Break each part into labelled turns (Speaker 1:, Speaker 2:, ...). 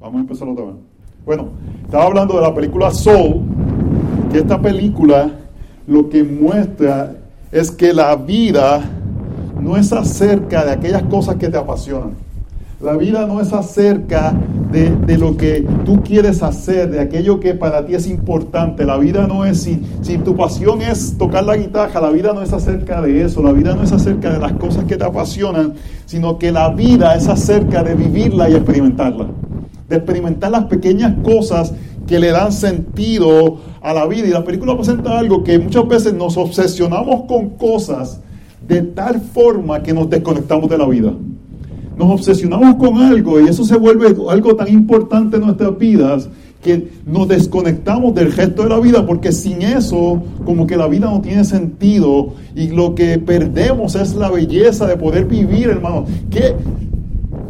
Speaker 1: Vamos a empezar otra vez. Bueno, estaba hablando de la película Soul, que esta película lo que muestra es que la vida no es acerca de aquellas cosas que te apasionan. La vida no es acerca de, lo que tú quieres hacer, de aquello que para ti es importante. La vida no es, si, si tu pasión es tocar la guitarra, la vida no es acerca de eso. La vida no es acerca de las cosas que te apasionan, sino que la vida es acerca de vivirla y experimentarla de experimentar las pequeñas cosas que le dan sentido a la vida. Y la película presenta algo que muchas veces nos obsesionamos con cosas de tal forma que nos desconectamos de la vida. Nos obsesionamos con algo y eso se vuelve algo tan importante en nuestras vidas que nos desconectamos del gesto de la vida porque sin eso como que la vida no tiene sentido y lo que perdemos es la belleza de poder vivir, hermano. Que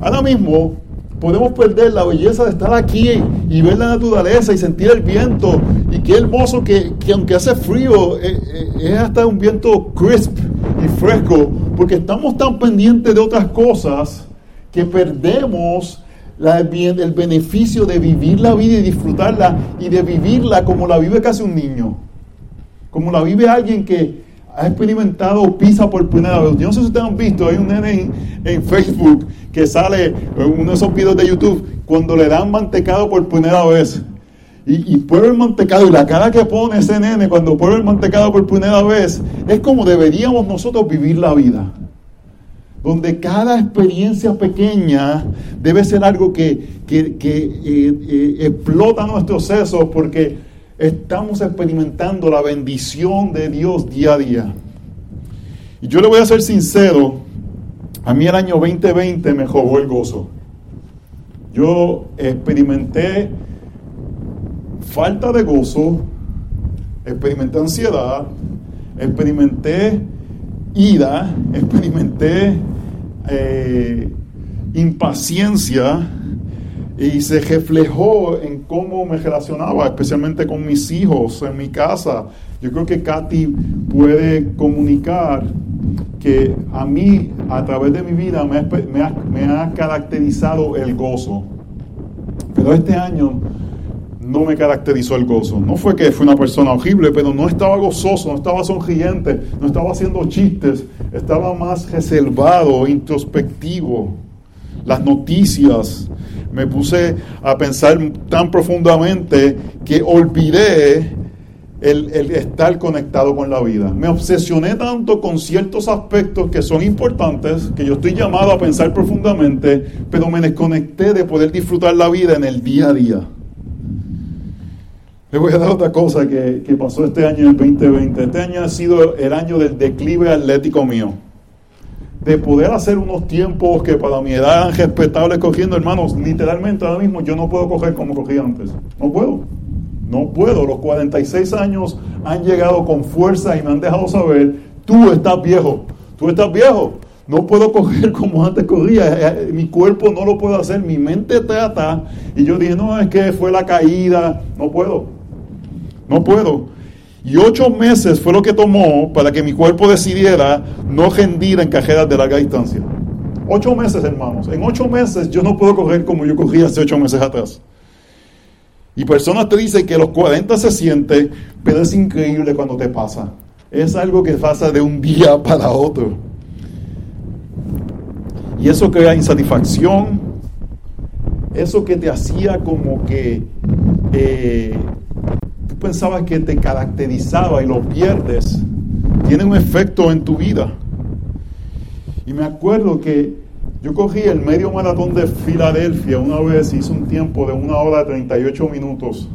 Speaker 1: ahora mismo podemos perder la belleza de estar aquí y ver la naturaleza y sentir el viento. Y qué hermoso que, aunque hace frío, eh, eh, es hasta un viento crisp y fresco, porque estamos tan pendientes de otras cosas que perdemos el beneficio de vivir la vida y disfrutarla y de vivirla como la vive casi un niño, como la vive alguien que, ha experimentado pizza por primera vez. Yo no sé si ustedes han visto, hay un nene en, Facebook que sale, uno de esos videos de YouTube, cuando le dan mantecado por primera vez. Y, y el mantecado y la cara que pone ese nene cuando prueba el mantecado por primera vez, es como deberíamos nosotros vivir la vida. Donde cada experiencia pequeña debe ser algo que, que, eh, eh, explota nuestros sesos porque estamos experimentando la bendición de Dios día a día. Y yo le voy a ser sincero, a mí el año 2020 me jugó el gozo. Yo experimenté falta de gozo, experimenté ansiedad, experimenté ira, experimenté eh, impaciencia, y se reflejó en cómo me relacionaba, especialmente con mis hijos en mi casa. Yo creo que Katy puede comunicar que a mí, a través de mi vida, me ha, caracterizado el gozo. Pero este año no me caracterizó el gozo. No fue que fue una persona horrible, pero no estaba gozoso, no estaba sonriente, no estaba haciendo chistes, estaba más reservado, introspectivo. Las noticias, me puse a pensar tan profundamente que olvidé el, estar conectado con la vida. Me obsesioné tanto con ciertos aspectos que son importantes, que yo estoy llamado a pensar profundamente, pero me desconecté de poder disfrutar la vida en el día a día. Le voy a dar otra cosa que, que pasó este año el 2020. Este año ha sido el año del declive atlético mío de poder hacer unos tiempos que para mi edad eran respetables cogiendo, hermanos, literalmente ahora mismo yo no puedo coger como cogí antes. No puedo. No puedo. Los 46 años han llegado con fuerza y me han dejado saber, tú estás viejo, tú estás viejo. No puedo coger como antes corría, eh, eh, mi cuerpo no lo puedo hacer, mi mente trata. Y yo dije, no, es que fue la caída, no puedo, no puedo. Y ocho meses fue lo que tomó para que mi cuerpo decidiera no rendir en cajeras de larga distancia. Ocho meses, hermanos. En ocho meses yo no puedo correr como yo corría hace ocho meses atrás. Y personas te dicen que los 40 se siente, pero es increíble cuando te pasa. Es algo que pasa de un día para otro. Y eso crea insatisfacción. Eso que te hacía como que eh, pensabas que te caracterizaba y lo pierdes, tiene un efecto en tu vida. Y me acuerdo que yo cogí el medio maratón de Filadelfia una vez, hice un tiempo de una hora 38 minutos.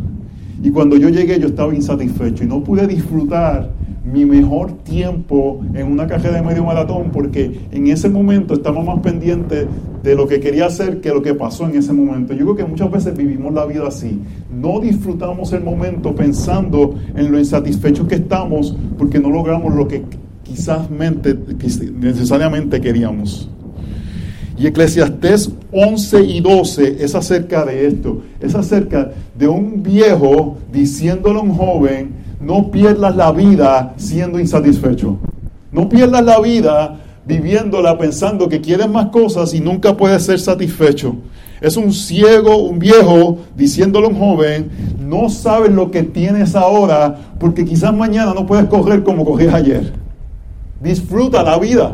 Speaker 1: Y cuando yo llegué yo estaba insatisfecho y no pude disfrutar mi mejor tiempo en una carrera de medio maratón porque en ese momento estaba más pendiente de lo que quería hacer que lo que pasó en ese momento. Yo creo que muchas veces vivimos la vida así. No disfrutamos el momento pensando en lo insatisfechos que estamos porque no logramos lo que quizás necesariamente queríamos. Y Eclesiastés 11 y 12 es acerca de esto. Es acerca de un viejo diciéndole a un joven, no pierdas la vida siendo insatisfecho. No pierdas la vida viviéndola pensando que quieres más cosas y nunca puedes ser satisfecho. Es un ciego, un viejo, diciéndole a un joven, no sabes lo que tienes ahora, porque quizás mañana no puedes correr como corrías ayer. Disfruta la vida,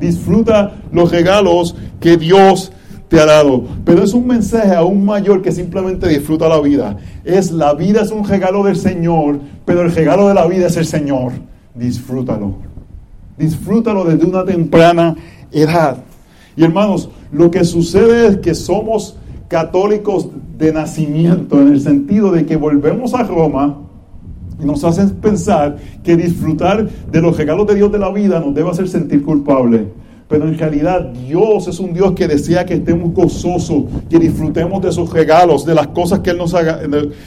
Speaker 1: disfruta los regalos que Dios te ha dado. Pero es un mensaje aún mayor que simplemente disfruta la vida. Es la vida es un regalo del Señor, pero el regalo de la vida es el Señor. Disfrútalo. Disfrútalo desde una temprana edad. Y hermanos, lo que sucede es que somos católicos de nacimiento, en el sentido de que volvemos a Roma y nos hacen pensar que disfrutar de los regalos de Dios de la vida nos debe hacer sentir culpables. Pero en realidad Dios es un Dios que desea que estemos gozosos, que disfrutemos de sus regalos, de las cosas que Él nos ha,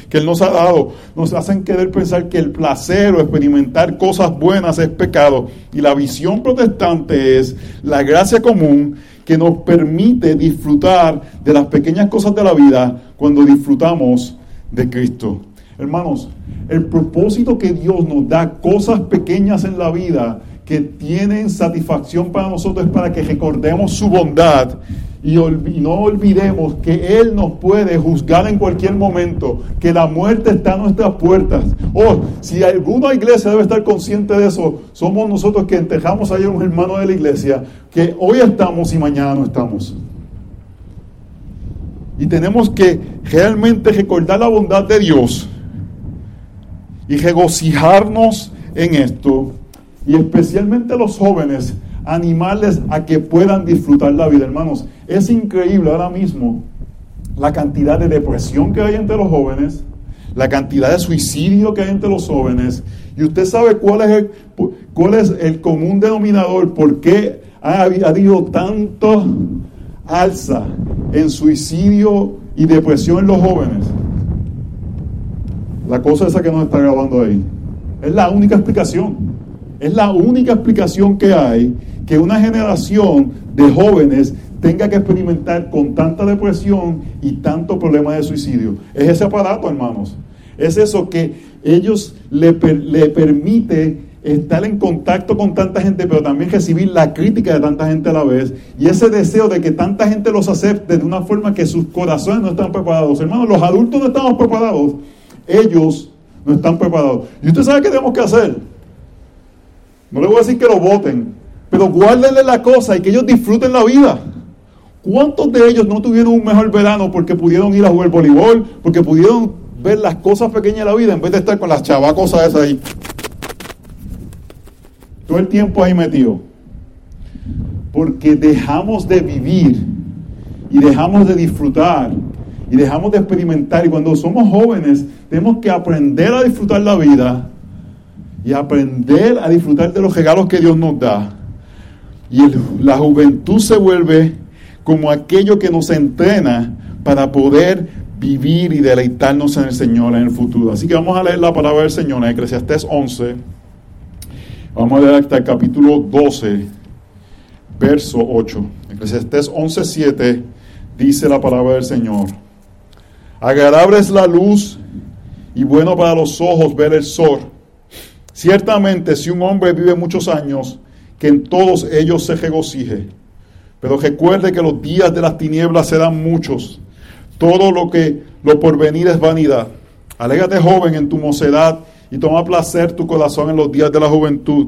Speaker 1: que Él nos ha dado. Nos hacen querer pensar que el placer o experimentar cosas buenas es pecado. Y la visión protestante es la gracia común que nos permite disfrutar de las pequeñas cosas de la vida cuando disfrutamos de Cristo. Hermanos, el propósito que Dios nos da, cosas pequeñas en la vida que tienen satisfacción para nosotros, es para que recordemos su bondad y, no olvidemos que Él nos puede juzgar en cualquier momento, que la muerte está a nuestras puertas. Oh, si alguna iglesia debe estar consciente de eso, somos nosotros que enterramos a un hermano de la iglesia, que hoy estamos y mañana no estamos. Y tenemos que realmente recordar la bondad de Dios y regocijarnos en esto. Y especialmente los jóvenes, animarles a que puedan disfrutar la vida, hermanos. Es increíble ahora mismo la cantidad de depresión que hay entre los jóvenes, la cantidad de suicidio que hay entre los jóvenes. Y usted sabe cuál es el, cuál es el común denominador, por qué ha, habido tanto alza en suicidio y depresión en los jóvenes. La cosa esa que nos está grabando ahí. Es la única explicación. Es la única explicación que hay que una generación de jóvenes tenga que experimentar con tanta depresión y tanto problema de suicidio. Es ese aparato, hermanos. Es eso que ellos le, le permite estar en contacto con tanta gente, pero también recibir la crítica de tanta gente a la vez. Y ese deseo de que tanta gente los acepte de una forma que sus corazones no están preparados. Hermanos, los adultos no estamos preparados. Ellos no están preparados. ¿Y usted sabe qué tenemos que hacer? No le voy a decir que lo voten, pero guárdenle la cosa y que ellos disfruten la vida. ¿Cuántos de ellos no tuvieron un mejor verano porque pudieron ir a jugar voleibol, porque pudieron ver las cosas pequeñas de la vida en vez de estar con las chavacosas esas ahí? Todo el tiempo ahí metido. Porque dejamos de vivir y dejamos de disfrutar y dejamos de experimentar. Y cuando somos jóvenes, tenemos que aprender a disfrutar la vida y aprender a disfrutar de los regalos que Dios nos da. Y la juventud se vuelve como aquello que nos entrena para poder vivir y deleitarnos en el Señor en el futuro. Así que vamos a leer la palabra del Señor en Eclesiastés 11. Vamos a leer hasta el capítulo 12, verso 8. Eclesiastés 11, 7 dice la palabra del Señor. Agradable es la luz y bueno para los ojos ver el sol Ciertamente, si un hombre vive muchos años, que en todos ellos se regocije. Pero recuerde que los días de las tinieblas serán muchos. Todo lo que lo porvenir es vanidad. Alégate joven en tu mocedad y toma placer tu corazón en los días de la juventud.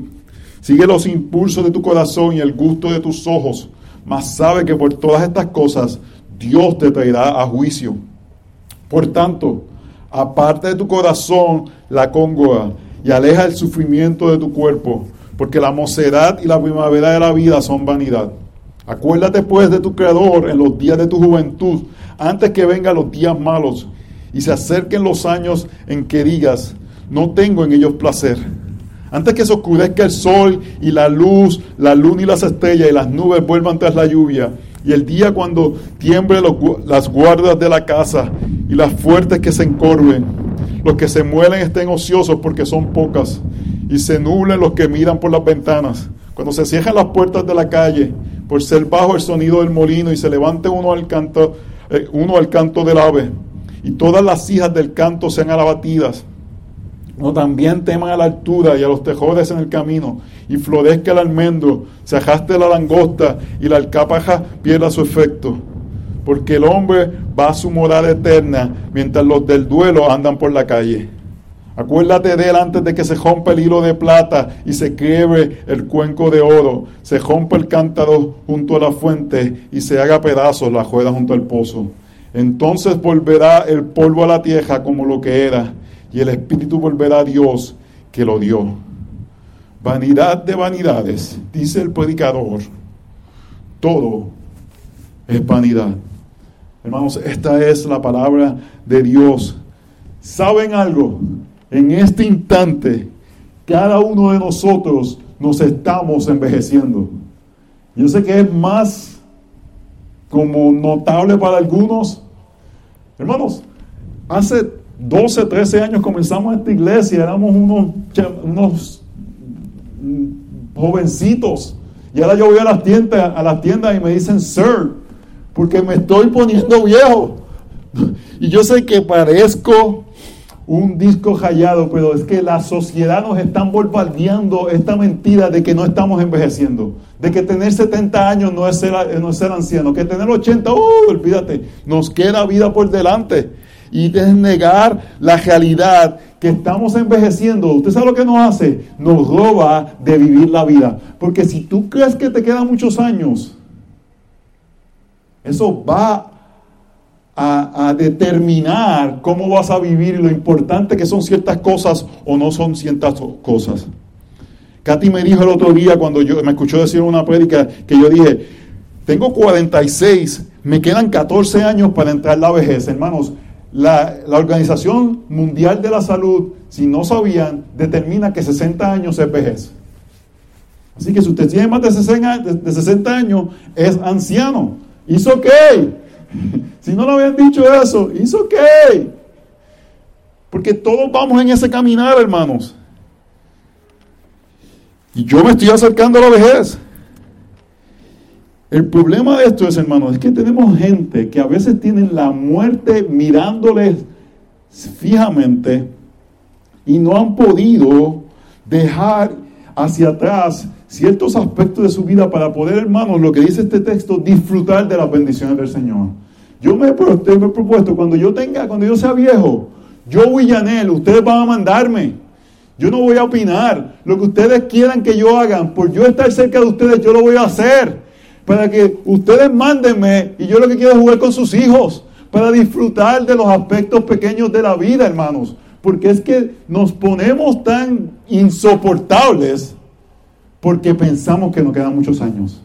Speaker 1: Sigue los impulsos de tu corazón y el gusto de tus ojos, mas sabe que por todas estas cosas Dios te traerá a juicio. Por tanto, aparte de tu corazón la congoja y aleja el sufrimiento de tu cuerpo, porque la mocedad y la primavera de la vida son vanidad. Acuérdate pues de tu Creador en los días de tu juventud, antes que vengan los días malos y se acerquen los años en que digas, no tengo en ellos placer. Antes que se oscurezca el sol y la luz, la luna y las estrellas y las nubes vuelvan tras la lluvia, y el día cuando tiemble las guardas de la casa y las fuertes que se encorven, los que se muelen estén ociosos porque son pocas, y se nublen los que miran por las ventanas. Cuando se cierran las puertas de la calle, por ser bajo el sonido del molino, y se levante uno al canto, eh, uno al canto del ave, y todas las hijas del canto sean abatidas. No también teman a la altura y a los tejores en el camino, y florezca el almendro, se ajaste la langosta y la alcapaja pierda su efecto porque el hombre va a su morada eterna, mientras los del duelo andan por la calle. Acuérdate de él antes de que se rompa el hilo de plata y se quiebre el cuenco de oro, se rompa el cántaro junto a la fuente y se haga pedazos la juega junto al pozo. Entonces volverá el polvo a la tierra como lo que era, y el espíritu volverá a Dios que lo dio. Vanidad de vanidades, dice el predicador. Todo es vanidad. Hermanos, esta es la palabra de Dios. ¿Saben algo? En este instante, cada uno de nosotros nos estamos envejeciendo. Yo sé que es más como notable para algunos. Hermanos, hace 12, 13 años comenzamos esta iglesia, éramos unos, unos jovencitos. Y ahora yo voy a las tiendas, a las tiendas y me dicen, sir, porque me estoy poniendo viejo. Y yo sé que parezco un disco rayado, pero es que la sociedad nos está bombardeando esta mentira de que no estamos envejeciendo, de que tener 70 años no es ser, no ser anciano, que tener 80, uh, olvídate, nos queda vida por delante. Y es negar la realidad que estamos envejeciendo. ¿Usted sabe lo que nos hace? Nos roba de vivir la vida. Porque si tú crees que te quedan muchos años, eso va a, determinar cómo vas a vivir y lo importante que son ciertas cosas o no son ciertas cosas. Katy me dijo el otro día cuando yo me escuchó decir una prédica que yo dije, tengo 46, me quedan 14 años para entrar en la vejez, hermanos. La, la, Organización Mundial de la Salud, si no sabían, determina que 60 años es vejez. Así que si usted tiene más de 60, de 60 años, es anciano. ¿Hizo ok? Si no lo habían dicho eso, ¿hizo ok? Porque todos vamos en ese caminar, hermanos. Y yo me estoy acercando a la vejez. El problema de esto es, hermanos, es que tenemos gente que a veces tienen la muerte mirándoles fijamente y no han podido dejar hacia atrás ciertos aspectos de su vida para poder, hermanos, lo que dice este texto, disfrutar de las bendiciones del Señor. Yo me, he propuesto, cuando yo tenga, cuando yo sea viejo, yo, Willanel, ustedes van a mandarme. Yo no voy a opinar. Lo que ustedes quieran que yo hagan, por yo estar cerca de ustedes, yo lo voy a hacer. Para que ustedes mándenme y yo lo que quiero es jugar con sus hijos. Para disfrutar de los aspectos pequeños de la vida, hermanos. Porque es que nos ponemos tan insoportables porque pensamos que nos quedan muchos años.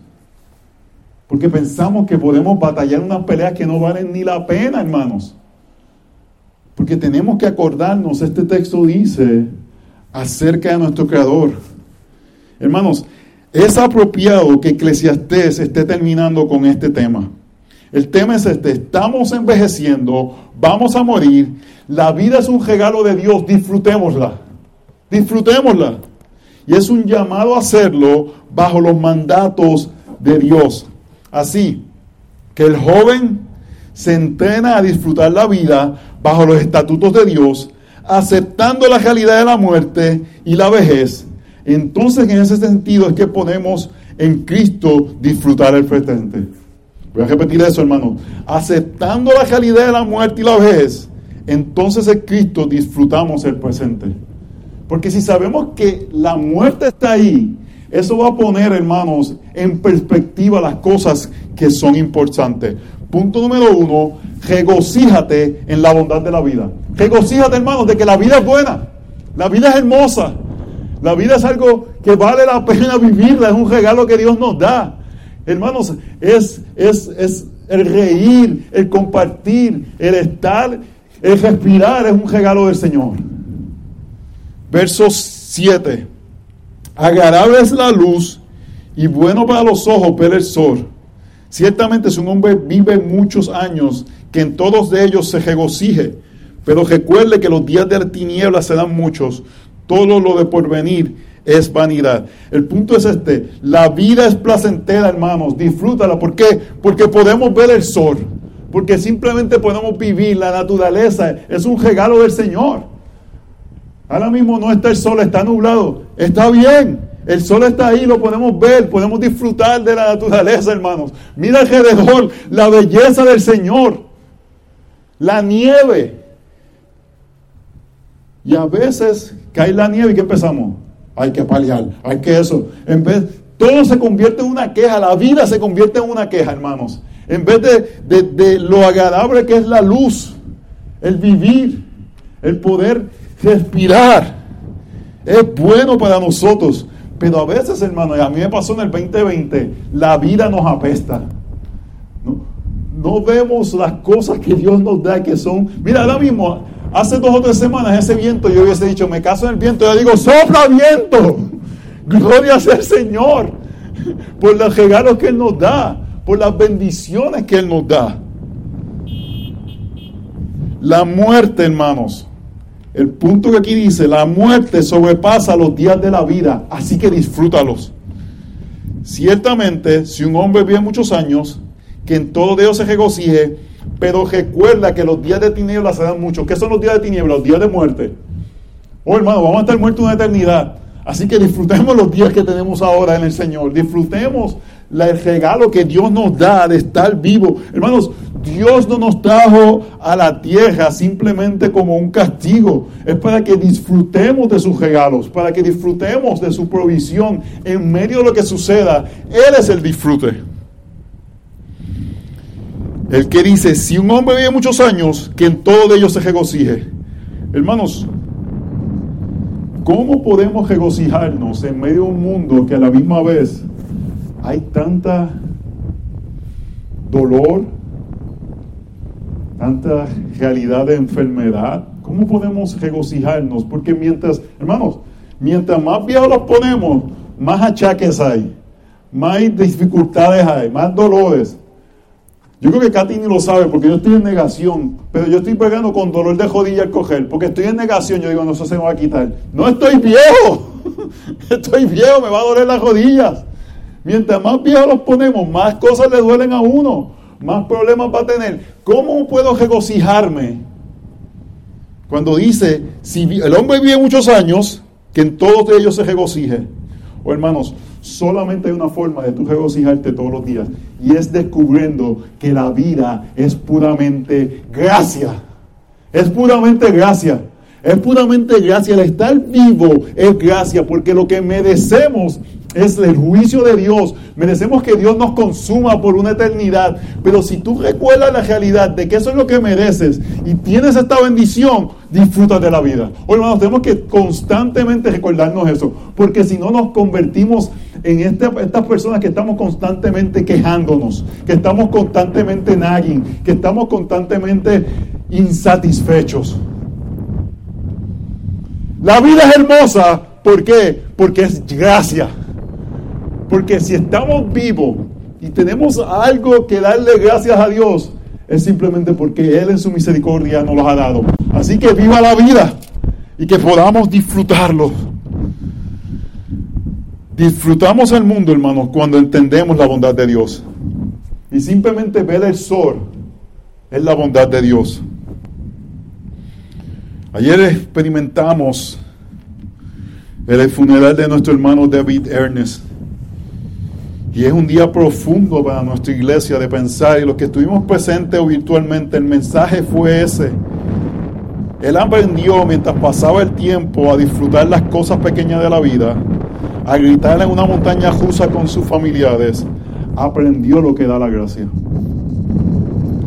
Speaker 1: Porque pensamos que podemos batallar unas peleas que no valen ni la pena, hermanos. Porque tenemos que acordarnos, este texto dice acerca de nuestro Creador. Hermanos, es apropiado que Eclesiastés esté terminando con este tema. El tema es este, estamos envejeciendo, vamos a morir, la vida es un regalo de Dios, disfrutémosla, disfrutémosla. Y es un llamado a hacerlo bajo los mandatos de Dios. Así que el joven se entrena a disfrutar la vida bajo los estatutos de Dios, aceptando la realidad de la muerte y la vejez. Entonces en ese sentido es que podemos en Cristo disfrutar el presente. Voy a repetir eso, hermano. Aceptando la realidad de la muerte y la vejez, entonces en Cristo disfrutamos el presente. Porque si sabemos que la muerte está ahí, eso va a poner, hermanos, en perspectiva las cosas que son importantes. Punto número uno, regocíjate en la bondad de la vida. Regocíjate, hermanos, de que la vida es buena. La vida es hermosa. La vida es algo que vale la pena vivirla. Es un regalo que Dios nos da. Hermanos, es, es, es el reír, el compartir, el estar, el respirar, es un regalo del Señor. Verso 7. Agradable es la luz y bueno para los ojos ver el sol. Ciertamente si un hombre vive muchos años, que en todos de ellos se regocije. Pero recuerde que los días de la tiniebla serán muchos. Todo lo de porvenir es vanidad. El punto es este. La vida es placentera, hermanos. Disfrútala. ¿Por qué? Porque podemos ver el sol. Porque simplemente podemos vivir. La naturaleza es un regalo del Señor. Ahora mismo no está el sol, está nublado. Está bien. El sol está ahí, lo podemos ver, podemos disfrutar de la naturaleza, hermanos. Mira alrededor la belleza del Señor, la nieve. Y a veces cae la nieve y ¿qué empezamos? Hay que paliar, hay que eso. En vez, todo se convierte en una queja, la vida se convierte en una queja, hermanos. En vez de, de lo agradable que es la luz, el vivir, el poder respirar, es bueno para nosotros. Pero a veces, hermano, a mí me pasó en el 2020, la vida nos apesta. No, vemos las cosas que Dios nos da que son. Mira, ahora mismo, hace dos o tres semanas, ese viento, yo hubiese dicho, me caso en el viento, yo digo, sopla viento. Gloria sea el Señor por los regalos que Él nos da, por las bendiciones que Él nos da. La muerte, hermanos, el punto que aquí dice, la muerte sobrepasa los días de la vida, así que disfrútalos. Ciertamente, si un hombre vive muchos años, que en todo Dios se regocije, pero recuerda que los días de tinieblas se dan mucho. ¿Qué son los días de tinieblas? Los días de muerte. Oh, hermano, vamos a estar muertos una eternidad. Así que disfrutemos los días que tenemos ahora en el Señor. Disfrutemos el regalo que Dios nos da de estar vivo. Hermanos, Dios no nos trajo a la tierra simplemente como un castigo. Es para que disfrutemos de sus regalos, para que disfrutemos de su provisión en medio de lo que suceda. Él es el disfrute. El que dice, si un hombre vive muchos años, que en todo ellos se regocije. Hermanos, ¿cómo podemos regocijarnos en medio de un mundo que a la misma vez hay tanta dolor, tanta realidad de enfermedad. ¿Cómo podemos regocijarnos? Porque mientras, hermanos, mientras más viejos los ponemos, más achaques hay, más dificultades hay, más dolores. Yo creo que Katy ni lo sabe porque yo estoy en negación, pero yo estoy pegando con dolor de jodilla al coger, porque estoy en negación. Yo digo, no, se me va a quitar. No estoy viejo, estoy viejo, me va a doler las rodillas. Mientras más viejos los ponemos, más cosas le duelen a uno, más problemas va a tener. ¿Cómo puedo regocijarme? Cuando dice, si el hombre vive muchos años, que en todos ellos se regocije. O hermanos, solamente hay una forma de tú regocijarte todos los días y es descubriendo que la vida es puramente gracia. Es puramente gracia. Es puramente gracia. El estar vivo es gracia porque lo que merecemos es el juicio de Dios. Merecemos que Dios nos consuma por una eternidad. Pero si tú recuerdas la realidad de que eso es lo que mereces y tienes esta bendición, disfruta de la vida. Hoy, hermanos, tenemos que constantemente recordarnos eso. Porque si no nos convertimos en estas personas que estamos constantemente quejándonos, que estamos constantemente nagging, que estamos constantemente insatisfechos. La vida es hermosa. ¿Por qué? Porque es gracia. Porque si estamos vivos y tenemos algo que darle gracias a Dios, es simplemente porque Él en su misericordia nos lo ha dado. Así que viva la vida y que podamos disfrutarlo. Disfrutamos el mundo, hermanos, cuando entendemos la bondad de Dios. Y simplemente ver el sol es la bondad de Dios. Ayer experimentamos el funeral de nuestro hermano David Ernest. Y es un día profundo para nuestra iglesia de pensar, y los que estuvimos presentes o virtualmente, el mensaje fue ese. Él aprendió mientras pasaba el tiempo a disfrutar las cosas pequeñas de la vida, a gritar en una montaña rusa con sus familiares, aprendió lo que da la gracia.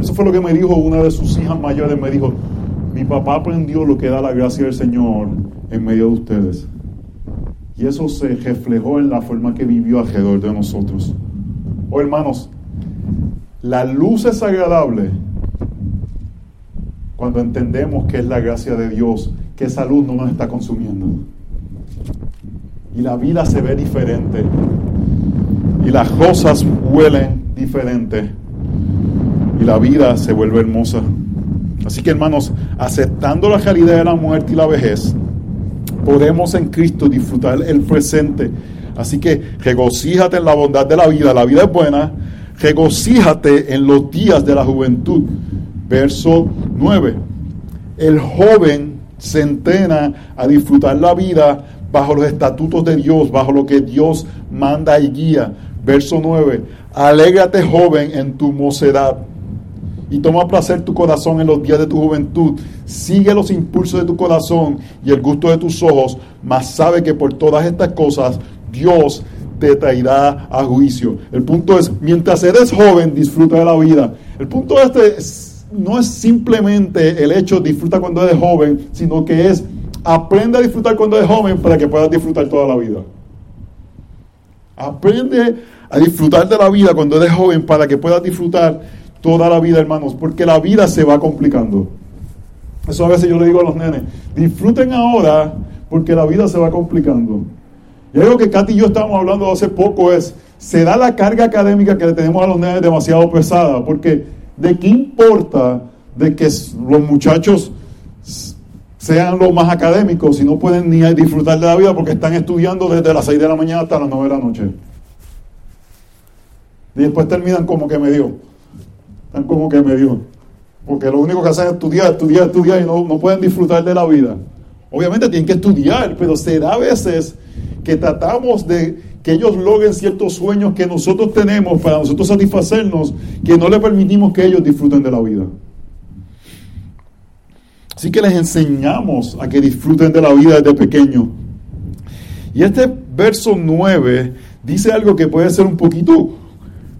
Speaker 1: Eso fue lo que me dijo una de sus hijas mayores, me dijo, mi papá aprendió lo que da la gracia del Señor en medio de ustedes. Y eso se reflejó en la forma que vivió alrededor de nosotros. Oh hermanos, la luz es agradable cuando entendemos que es la gracia de Dios, que esa luz no nos está consumiendo. Y la vida se ve diferente. Y las cosas huelen diferente. Y la vida se vuelve hermosa. Así que hermanos, aceptando la realidad de la muerte y la vejez, podemos en Cristo disfrutar el presente. Así que regocíjate en la bondad de la vida. La vida es buena. Regocíjate en los días de la juventud. Verso 9. El joven se entrena a disfrutar la vida bajo los estatutos de Dios, bajo lo que Dios manda y guía. Verso 9, alégrate joven en tu mocedad y toma placer tu corazón en los días de tu juventud. Sigue los impulsos de tu corazón y el gusto de tus ojos, mas sabe que por todas estas cosas Dios te traerá a juicio. El punto es, mientras eres joven, disfruta de la vida. El punto este no es simplemente el hecho de disfrutar cuando eres joven, sino que es aprende a disfrutar cuando eres joven para que puedas disfrutar toda la vida. Aprende a disfrutar de la vida cuando eres joven para que puedas disfrutar toda la vida, hermanos, porque la vida se va complicando. Eso a veces yo le digo a los nenes, disfruten ahora porque la vida se va complicando. Y algo que Katy y yo estábamos hablando hace poco es, ¿será la carga académica que le tenemos a los nenes demasiado pesada? Porque ¿de qué importa de que los muchachos sean los más académicos si no pueden ni disfrutar de la vida porque están estudiando desde las 6 de la mañana hasta las 9 de la noche? Y después terminan como que me dio. Están como que me dio. Porque lo único que hacen es estudiar, estudiar, estudiar y no, no pueden disfrutar de la vida. Obviamente tienen que estudiar, pero será a veces que tratamos de que ellos logren ciertos sueños que nosotros tenemos para nosotros satisfacernos, que no le permitimos que ellos disfruten de la vida. Así que les enseñamos a que disfruten de la vida desde pequeño. Y este verso 9 dice algo que puede ser un poquito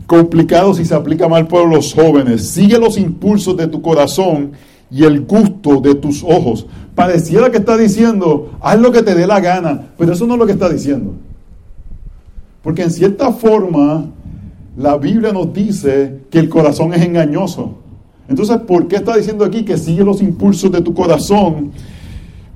Speaker 1: complicado si se aplica mal por los jóvenes. Sigue los impulsos de tu corazón y el gusto de tus ojos. Pareciera que está diciendo, haz lo que te dé la gana, pero eso no es lo que está diciendo. Porque en cierta forma, la Biblia nos dice que el corazón es engañoso. Entonces, ¿por qué está diciendo aquí que sigue los impulsos de tu corazón?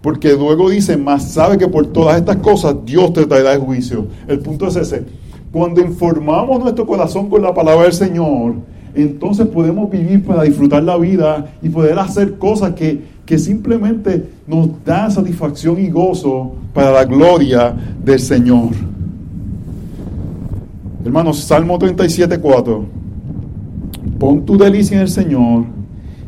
Speaker 1: Porque luego dice, más sabe que por todas estas cosas Dios te traerá el juicio. El punto es ese. Cuando informamos nuestro corazón con la palabra del Señor, entonces podemos vivir para disfrutar la vida y poder hacer cosas que, que simplemente nos dan satisfacción y gozo para la gloria del Señor. Hermanos, Salmo 37, 4. Pon tu delicia en el Señor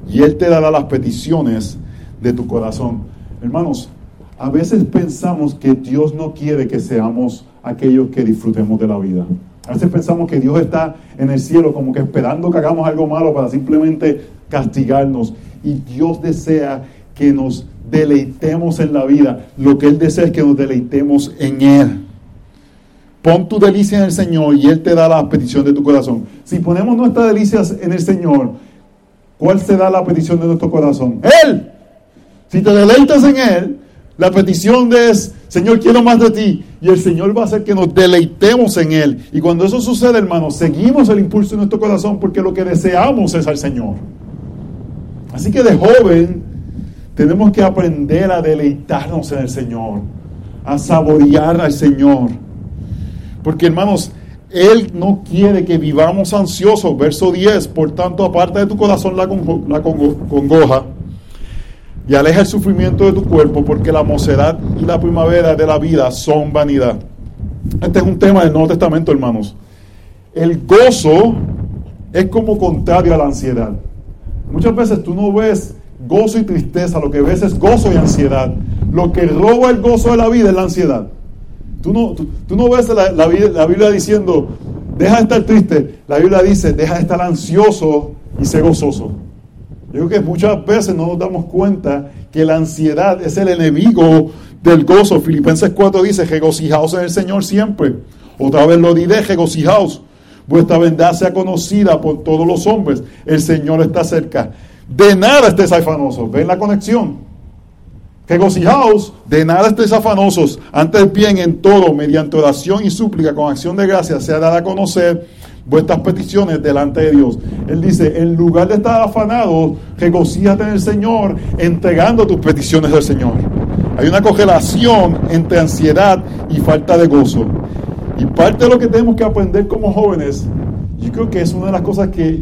Speaker 1: y Él te dará las peticiones de tu corazón. Hermanos, a veces pensamos que Dios no quiere que seamos aquellos que disfrutemos de la vida. A veces pensamos que Dios está en el cielo como que esperando que hagamos algo malo para simplemente castigarnos. Y Dios desea que nos deleitemos en la vida. Lo que Él desea es que nos deleitemos en Él. Pon tu delicia en el Señor y Él te da la petición de tu corazón. Si ponemos nuestras delicias en el Señor, ¿cuál será la petición de nuestro corazón? Él. Si te deleitas en Él, la petición es, Señor, quiero más de ti. Y el Señor va a hacer que nos deleitemos en Él. Y cuando eso sucede, hermanos, seguimos el impulso de nuestro corazón porque lo que deseamos es al Señor. Así que de joven tenemos que aprender a deleitarnos en el Señor, a saborear al Señor. Porque hermanos, Él no quiere que vivamos ansiosos. Verso 10, por tanto, aparte de tu corazón la, la congoja y aleja el sufrimiento de tu cuerpo, porque la mocedad y la primavera de la vida son vanidad. Este es un tema del Nuevo Testamento, hermanos. El gozo es como contrario a la ansiedad. Muchas veces tú no ves gozo y tristeza, lo que ves es gozo y ansiedad. Lo que roba el gozo de la vida es la ansiedad. Tú no, tú, no ves la, la, la Biblia diciendo, deja de estar triste. La Biblia dice, deja de estar ansioso y sé gozoso. Yo creo que muchas veces no nos damos cuenta que la ansiedad es el enemigo del gozo. Filipenses 4 dice, regocijaos en el Señor siempre. Otra vez lo diré, regocijaos. Vuestra verdad sea conocida por todos los hombres. El Señor está cerca. De nada estés afanosos. ¿Ven la conexión? Regocijaos, de nada estés afanosos. Antes bien en todo, mediante oración y súplica, con acción de gracia, sea dada a conocer vuestras peticiones delante de Dios. Él dice, en lugar de estar afanado, regocíjate en el Señor, entregando tus peticiones al Señor. Hay una congelación entre ansiedad y falta de gozo. Y parte de lo que tenemos que aprender como jóvenes, yo creo que es una de las cosas que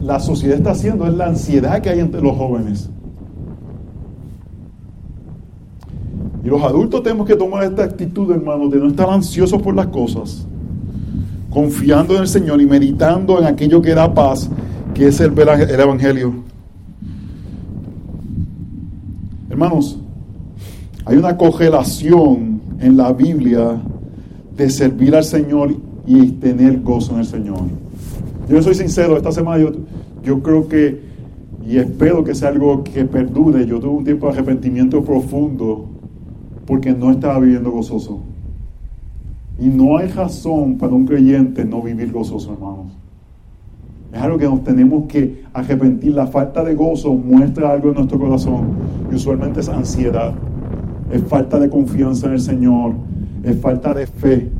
Speaker 1: la sociedad está haciendo, es la ansiedad que hay entre los jóvenes. Y los adultos tenemos que tomar esta actitud, hermanos, de no estar ansiosos por las cosas confiando en el Señor y meditando en aquello que da paz, que es el, el Evangelio. Hermanos, hay una congelación en la Biblia de servir al Señor y tener gozo en el Señor. Yo soy sincero, esta semana yo, yo creo que, y espero que sea algo que perdure, yo tuve un tiempo de arrepentimiento profundo porque no estaba viviendo gozoso. Y no hay razón para un creyente no vivir gozoso, hermanos. Es algo que nos tenemos que arrepentir. La falta de gozo muestra algo en nuestro corazón. Y usualmente es ansiedad. Es falta de confianza en el Señor. Es falta de fe.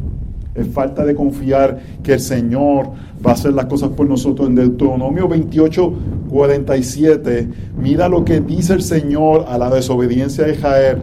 Speaker 1: Es falta de confiar que el Señor va a hacer las cosas por nosotros. En Deuteronomio 28, 47, mira lo que dice el Señor a la desobediencia de Jael.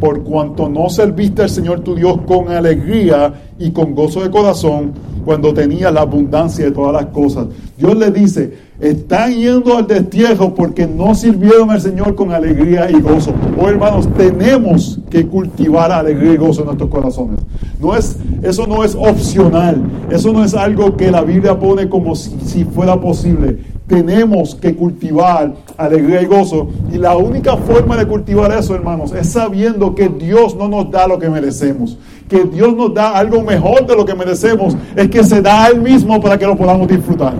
Speaker 1: Por cuanto no serviste al Señor tu Dios con alegría y con gozo de corazón, cuando tenía la abundancia de todas las cosas. Dios le dice, están yendo al destierro porque no sirvieron al Señor con alegría y gozo. Oh hermanos, tenemos que cultivar alegría y gozo en nuestros corazones. No es, eso no es opcional, eso no es algo que la Biblia pone como si, fuera posible. Tenemos que cultivar alegría y gozo. Y la única forma de cultivar eso, hermanos, es sabiendo que Dios no nos da lo que merecemos que Dios nos da algo mejor de lo que merecemos, es que se da a Él mismo para que lo podamos disfrutar,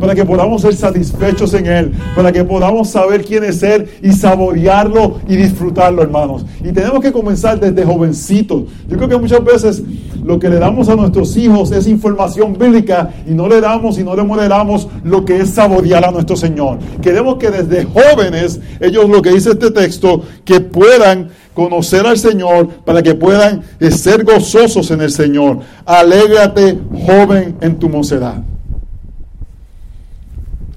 Speaker 1: para que podamos ser satisfechos en Él, para que podamos saber quién es Él y saborearlo y disfrutarlo, hermanos. Y tenemos que comenzar desde jovencitos. Yo creo que muchas veces lo que le damos a nuestros hijos es información bíblica y no le damos y no le moderamos lo que es saborear a nuestro Señor. Queremos que desde jóvenes, ellos lo que dice este texto, que puedan conocer al Señor para que puedan eh, ser gozosos en el Señor. Alégrate, joven, en tu mocedad.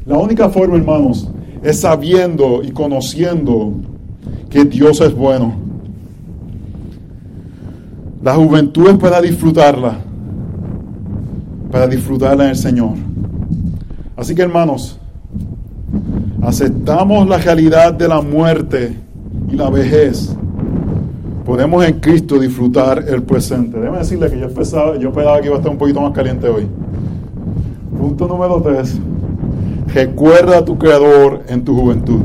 Speaker 1: La única forma, hermanos, es sabiendo y conociendo que Dios es bueno. La juventud es para disfrutarla, para disfrutarla en el Señor. Así que, hermanos, aceptamos la realidad de la muerte y la vejez podemos en Cristo disfrutar el presente. Déjame decirle que yo pensaba, yo pensaba que iba a estar un poquito más caliente hoy. Punto número tres. Recuerda a tu Creador en tu juventud.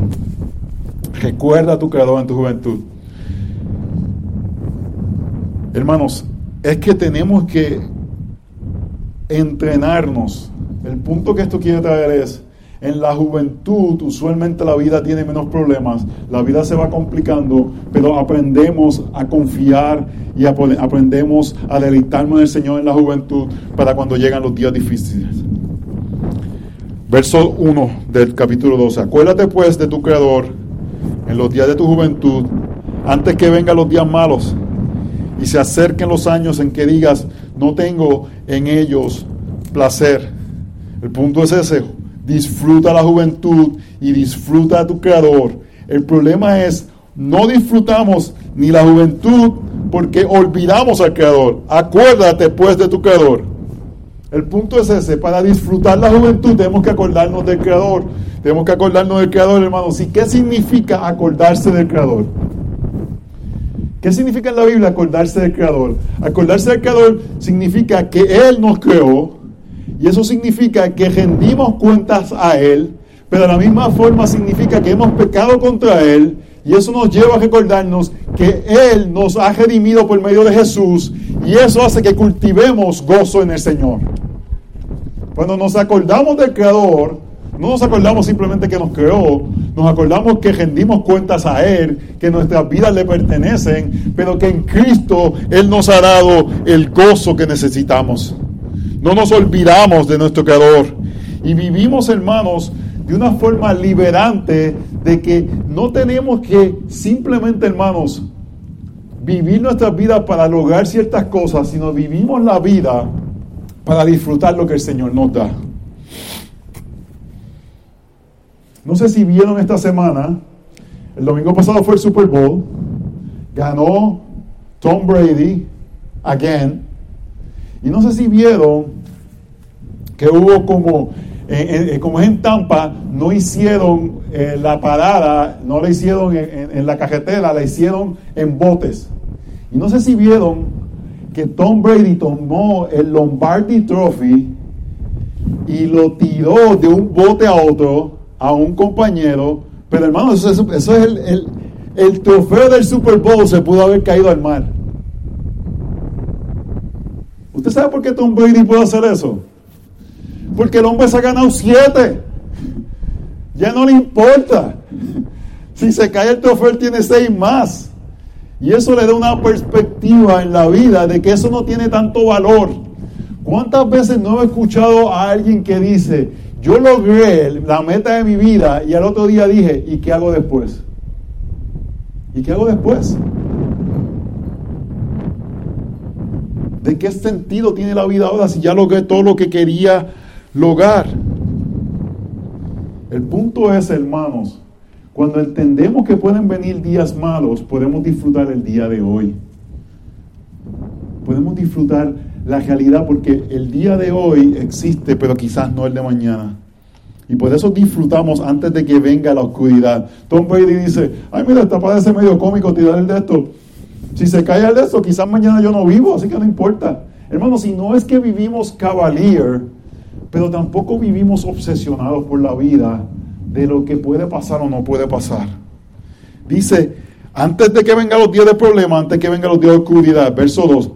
Speaker 1: Recuerda a tu Creador en tu juventud. Hermanos, es que tenemos que entrenarnos. El punto que esto quiere traer es en la juventud usualmente la vida tiene menos problemas, la vida se va complicando, pero aprendemos a confiar y aprendemos a deleitarnos en el Señor en la juventud para cuando llegan los días difíciles. Verso 1 del capítulo 12. Acuérdate pues de tu Creador en los días de tu juventud, antes que vengan los días malos y se acerquen los años en que digas, no tengo en ellos placer. El punto es ese, disfruta la juventud y disfruta a tu creador. El problema es, no disfrutamos ni la juventud porque olvidamos al creador. Acuérdate pues de tu creador. El punto es ese, para disfrutar la juventud tenemos que acordarnos del creador. Tenemos que acordarnos del creador, hermanos. ¿Y qué significa acordarse del creador? ¿Qué significa en la Biblia acordarse del creador? Acordarse del creador significa que Él nos creó, y eso significa que rendimos cuentas a Él, pero de la misma forma significa que hemos pecado contra Él. Y eso nos lleva a recordarnos que Él nos ha redimido por medio de Jesús. Y eso hace que cultivemos gozo en el Señor. Cuando nos acordamos del Creador, no nos acordamos simplemente que nos creó, nos acordamos que rendimos cuentas a Él, que nuestras vidas le pertenecen, pero que en Cristo Él nos ha dado el gozo que necesitamos. No nos olvidamos de nuestro Creador. Y vivimos, hermanos, de una forma liberante de que no tenemos que simplemente, hermanos, vivir nuestras vidas para lograr ciertas cosas, sino vivimos la vida para disfrutar lo que el Señor nos da. No sé si vieron esta semana, el domingo pasado fue el Super Bowl, ganó Tom Brady, again, y no sé si vieron que hubo como, como es en Tampa, no hicieron eh, la parada, no la hicieron en, la carretera, la hicieron en botes. Y no sé si vieron que Tom Brady tomó el Lombardi Trophy y lo tiró de un bote a otro a un compañero. Pero hermano, eso, es el, el, el trofeo del Super Bowl se pudo haber caído al mar. ¿Usted sabe por qué Tom Brady puede hacer eso? Porque el hombre se ha ganado siete. Ya no le importa. Si se cae el trofeo, él tiene seis más. Y eso le da una perspectiva en la vida de que eso no tiene tanto valor. ¿Cuántas veces no he escuchado a alguien que dice, yo logré la meta de mi vida y al otro día dije, ¿y qué hago después? ¿Y qué hago después? ¿De qué sentido tiene la vida ahora si ya logré todo lo que quería lograr? El punto es, hermanos, cuando entendemos que pueden venir días malos, podemos disfrutar el día de hoy. Podemos disfrutar la realidad porque el día de hoy existe, pero quizás no el de mañana. Y por eso disfrutamos antes de que venga la oscuridad. Tom Brady dice, ay mira, esta parece medio cómico tirar el de esto. Si se cae el de esto, quizás mañana yo no vivo, así que no importa. Hermano, si no es que vivimos cavalier, pero tampoco vivimos obsesionados por la vida, de lo que puede pasar o no puede pasar. Dice, antes de que vengan los días de problema, antes que vengan los días de oscuridad, verso 2,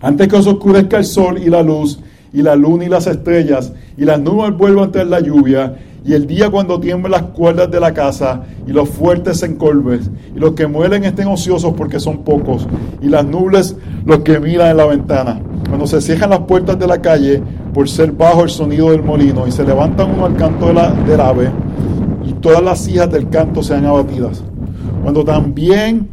Speaker 1: antes que os oscurezca el sol y la luz, y la luna y las estrellas, y las nubes vuelvan tener la lluvia, y el día cuando tiemblen las cuerdas de la casa, y los fuertes se encolves, y los que mueren estén ociosos porque son pocos, y las nubes los que miran en la ventana. Cuando se cierran las puertas de la calle, por ser bajo el sonido del molino, y se levantan uno al canto de la, del ave, y todas las hijas del canto sean abatidas. Cuando también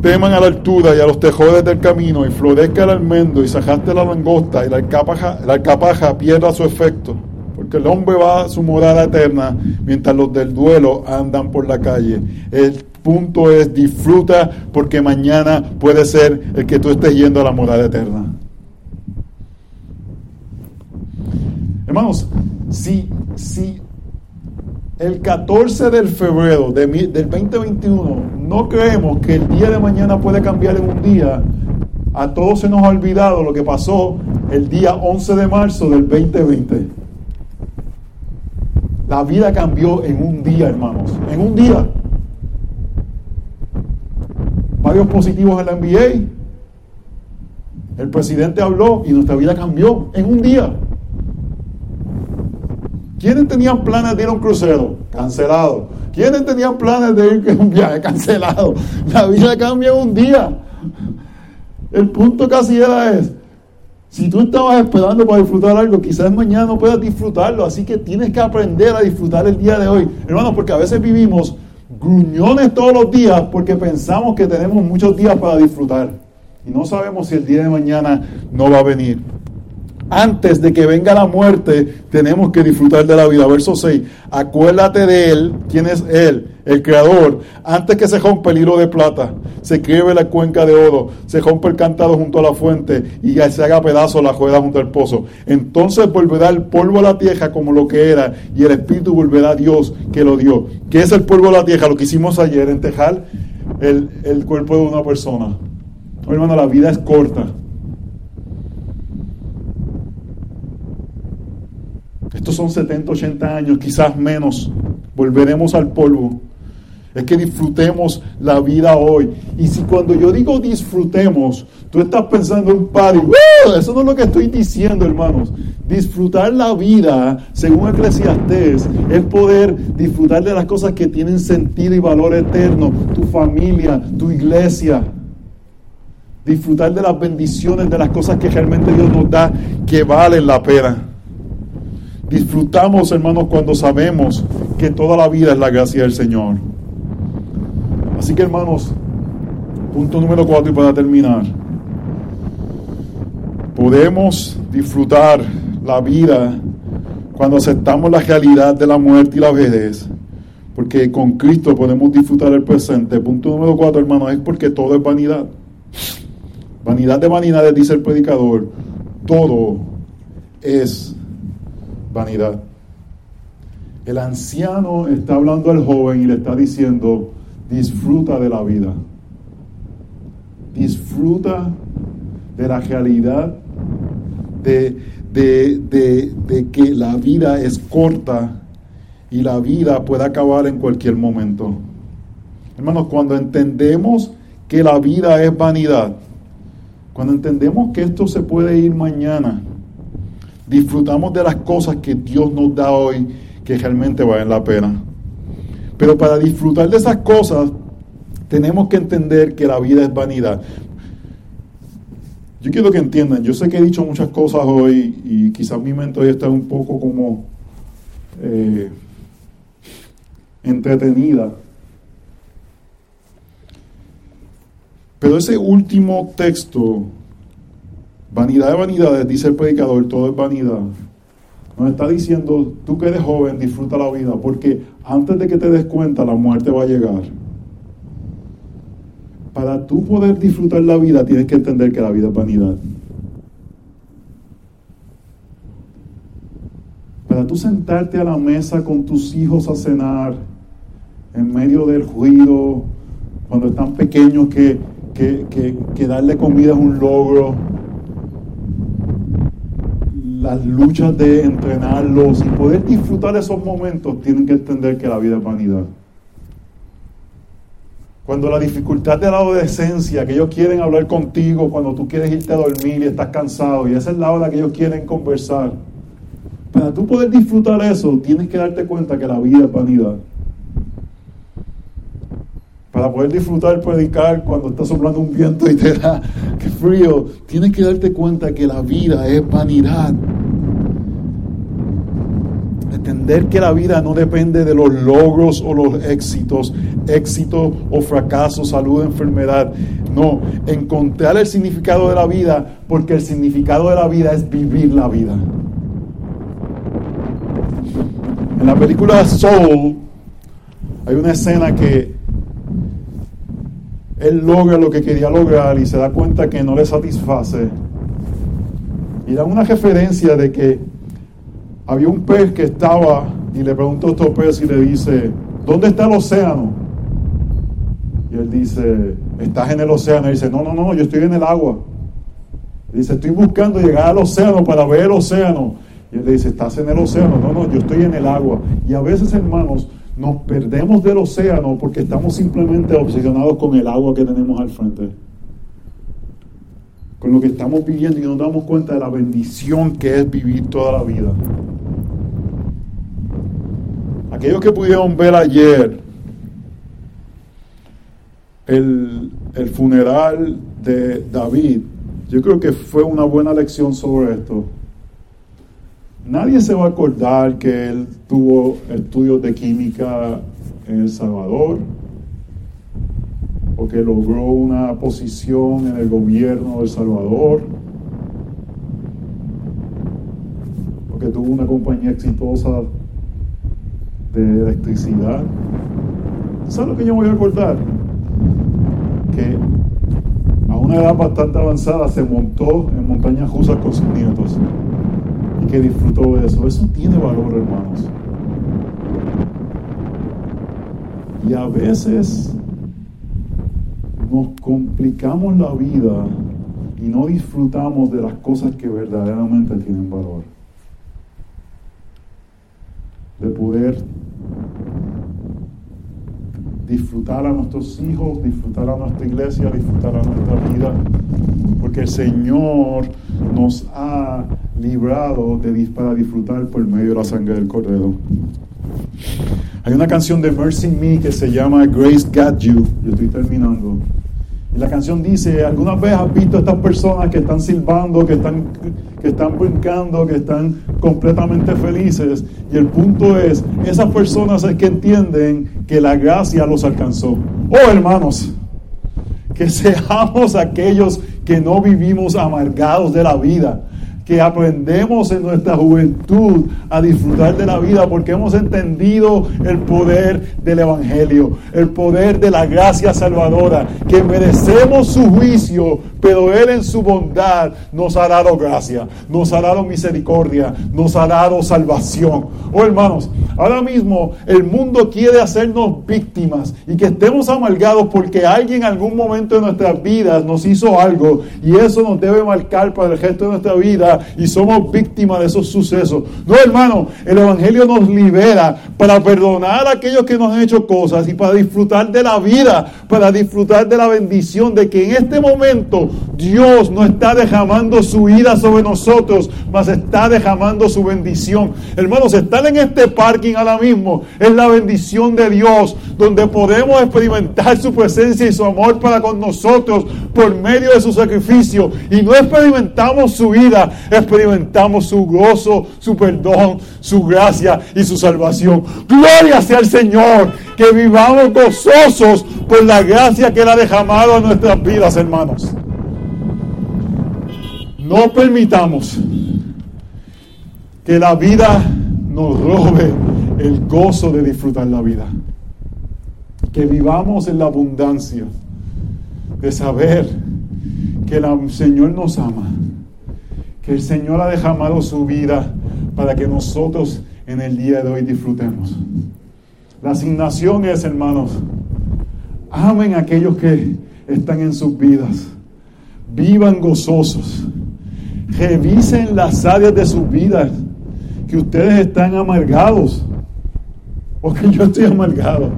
Speaker 1: teman a la altura y a los tejones del camino, y florezca el almendro, y sajaste la langosta, y la alcapaja, la alcapaja pierda su efecto porque el hombre va a su morada eterna mientras los del duelo andan por la calle. El punto es disfruta porque mañana puede ser el que tú estés yendo a la morada eterna. Hermanos, si, si el 14 de febrero del 2021 no creemos que el día de mañana puede cambiar en un día, a todos se nos ha olvidado lo que pasó el día 11 de marzo del 2020. La vida cambió en un día, hermanos. En un día. Varios positivos en la NBA. El presidente habló y nuestra vida cambió en un día. ¿Quiénes tenían planes de ir a un crucero? Cancelado. ¿Quiénes tenían planes de ir a un viaje? Cancelado. La vida cambia un día. El punto casi era es, si tú estabas esperando para disfrutar algo, quizás mañana no puedas disfrutarlo. Así que tienes que aprender a disfrutar el día de hoy. Hermano, porque a veces vivimos gruñones todos los días porque pensamos que tenemos muchos días para disfrutar. Y no sabemos si el día de mañana no va a venir antes de que venga la muerte, tenemos que disfrutar de la vida. Verso 6, acuérdate de Él, ¿quién es Él? El Creador. Antes que se rompa el hilo de plata, se quiebre la cuenca de oro, se rompa el cantado junto a la fuente y se haga pedazo la juega junto al pozo. Entonces volverá el polvo a la tierra como lo que era y el Espíritu volverá a Dios que lo dio. ¿Qué es el polvo a la tierra? Lo que hicimos ayer, entejar el, el cuerpo de una persona. hermano, la vida es corta. Estos son 70, 80 años, quizás menos. Volveremos al polvo. Es que disfrutemos la vida hoy. Y si cuando yo digo disfrutemos, tú estás pensando en party, eso no es lo que estoy diciendo, hermanos. Disfrutar la vida, según Eclesiastés, es poder disfrutar de las cosas que tienen sentido y valor eterno. Tu familia, tu iglesia. Disfrutar de las bendiciones, de las cosas que realmente Dios nos da, que valen la pena. Disfrutamos, hermanos, cuando sabemos que toda la vida es la gracia del Señor. Así que, hermanos, punto número cuatro y para terminar. Podemos disfrutar la vida cuando aceptamos la realidad de la muerte y la vejez. Porque con Cristo podemos disfrutar el presente. Punto número cuatro, hermanos, es porque todo es vanidad. Vanidad de vanidades, dice el predicador. Todo es vanidad. El anciano está hablando al joven y le está diciendo, disfruta de la vida. Disfruta de la realidad de, de, que la vida es corta y la vida puede acabar en cualquier momento. Hermanos, cuando entendemos que la vida es vanidad, cuando entendemos que esto se puede ir mañana, disfrutamos de las cosas que Dios nos da hoy que realmente valen la pena. Pero para disfrutar de esas cosas, tenemos que entender que la vida es vanidad. Yo quiero que entiendan, yo sé que he dicho muchas cosas hoy y quizás mi mente hoy está un poco como eh, entretenida. Pero ese último texto, vanidad de vanidades, dice el predicador, todo es vanidad. Nos está diciendo, tú que eres joven, disfruta la vida, porque antes de que te des cuenta, la muerte va a llegar. Para tú poder disfrutar la vida, tienes que entender que la vida es vanidad. Para tú sentarte a la mesa con tus hijos a cenar, en medio del ruido, cuando están pequeños, que, que darle comida es un logro, las luchas de entrenarlos y poder disfrutar esos momentos, tienen que entender que la vida es vanidad. Cuando la dificultad de la adolescencia, que ellos quieren hablar contigo, cuando tú quieres irte a dormir y estás cansado, y esa es la hora que ellos quieren conversar. Para tú poder disfrutar eso, tienes que darte cuenta que la vida es vanidad. Para poder disfrutar, predicar cuando está soplando un viento y te da que frío, tienes que darte cuenta que la vida es vanidad. Entender que la vida no depende de los logros o los éxitos, éxito o fracaso, salud, enfermedad. No, encontrar el significado de la vida, porque el significado de la vida es vivir la vida. En la película Soul hay una escena que él logra lo que quería lograr y se da cuenta que no le satisface. Y da una referencia de que había un pez que estaba y le preguntó a otro pez y le dice, ¿dónde está el océano? Y él dice, estás en el océano. Y dice, no, no, no, yo estoy en el agua. dice, estoy buscando llegar al océano para ver el océano. Y él dice, estás en el océano. No, no, yo estoy en el agua. Y a veces, hermanos, nos perdemos del océano porque estamos simplemente obsesionados con el agua que tenemos al frente. Con lo que estamos viviendo y nos damos cuenta de la bendición que es vivir toda la vida. Aquellos que pudieron ver ayer el, el funeral de David, yo creo que fue una buena lección sobre esto. Nadie se va a acordar que él tuvo estudios de química en El Salvador o que logró una posición en el gobierno de El Salvador o que tuvo una compañía exitosa de electricidad. ¿Sabes lo que yo voy a acordar? Que a una edad bastante avanzada se montó en montañas rusas con sus nietos que disfrutó de eso. Eso tiene valor, hermanos. Y a veces nos complicamos la vida y no disfrutamos de las cosas que verdaderamente tienen valor. De poder disfrutar a nuestros hijos, disfrutar a nuestra iglesia, disfrutar a nuestra vida, porque el Señor nos ha librado de, para disfrutar por medio de la sangre del Cordero. Hay una canción de Mercy Me que se llama Grace Got You. Yo estoy terminando. Y la canción dice, ¿alguna vez has visto a estas personas que están silbando, que están, que están brincando, que están completamente felices? Y el punto es, esas personas es que entienden que la gracia los alcanzó. Oh hermanos, que seamos aquellos que no vivimos amargados de la vida, que aprendemos en nuestra juventud a disfrutar de la vida porque hemos entendido el poder del Evangelio, el poder de la gracia salvadora, que merecemos su juicio, pero Él en su bondad nos ha dado gracia, nos ha dado misericordia, nos ha dado salvación. Oh hermanos, ahora mismo el mundo quiere hacernos víctimas y que estemos amargados porque alguien en algún momento de nuestras vidas nos hizo algo y eso nos debe marcar para el resto de nuestra vida vida y somos víctimas de esos sucesos. No, hermano, el Evangelio nos libera para perdonar a aquellos que nos han hecho cosas y para disfrutar de la vida, para disfrutar de la bendición de que en este momento Dios no está derramando su ira sobre nosotros, mas está derramando su bendición. Hermanos, estar en este parking ahora mismo es la bendición de Dios, donde podemos experimentar su presencia y su amor para con nosotros por medio de su sacrificio. Y no experimentamos su ira, experimentamos su gozo, su perdón, su gracia y su salvación. Gloria sea al Señor, que vivamos gozosos por la gracia que Él ha derramado en nuestras vidas, hermanos. No permitamos que la vida nos robe el gozo de disfrutar la vida. Que vivamos en la abundancia de saber que el Señor nos ama, que el Señor ha derramado su vida para que nosotros en el día de hoy disfrutemos. La asignación es, hermanos, amen a aquellos que están en sus vidas, vivan gozosos Revisen las áreas de sus vidas que ustedes están amargados. Porque yo estoy amargado.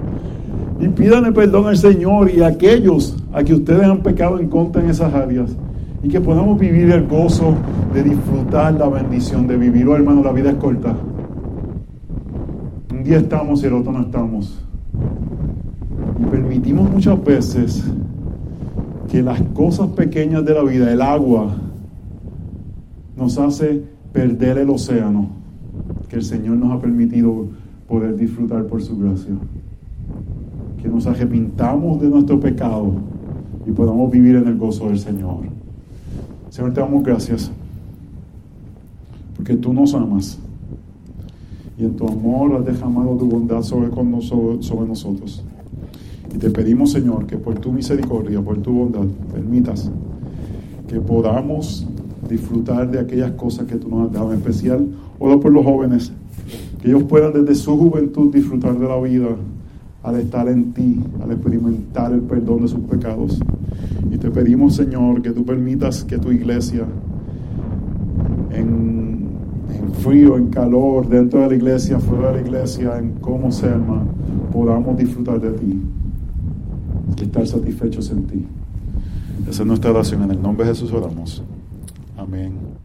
Speaker 1: Y pídanle perdón al Señor y a aquellos a que ustedes han pecado en contra en esas áreas. Y que podamos vivir el gozo de disfrutar la bendición de vivir. Oh, hermano, la vida es corta. Un día estamos y el otro no estamos. Y permitimos muchas veces que las cosas pequeñas de la vida, el agua, nos hace perder el océano que el Señor nos ha permitido poder disfrutar por su gracia. Que nos arrepintamos de nuestro pecado y podamos vivir en el gozo del Señor. Señor, te damos gracias porque tú nos amas y en tu amor has derramado tu bondad sobre, con nosotros, sobre nosotros. Y te pedimos, Señor, que por tu misericordia, por tu bondad, permitas que podamos disfrutar de aquellas cosas que tú nos has dado. En especial, oro por los jóvenes, que ellos puedan desde su juventud disfrutar de la vida al estar en ti, al experimentar el perdón de sus pecados. Y te pedimos, Señor, que tú permitas que tu iglesia, en, frío, en calor, dentro de la iglesia, fuera de la iglesia, en cómo sea, hermano, podamos disfrutar de ti y estar satisfechos en ti. Esa es nuestra oración. En el nombre de Jesús oramos. Amén.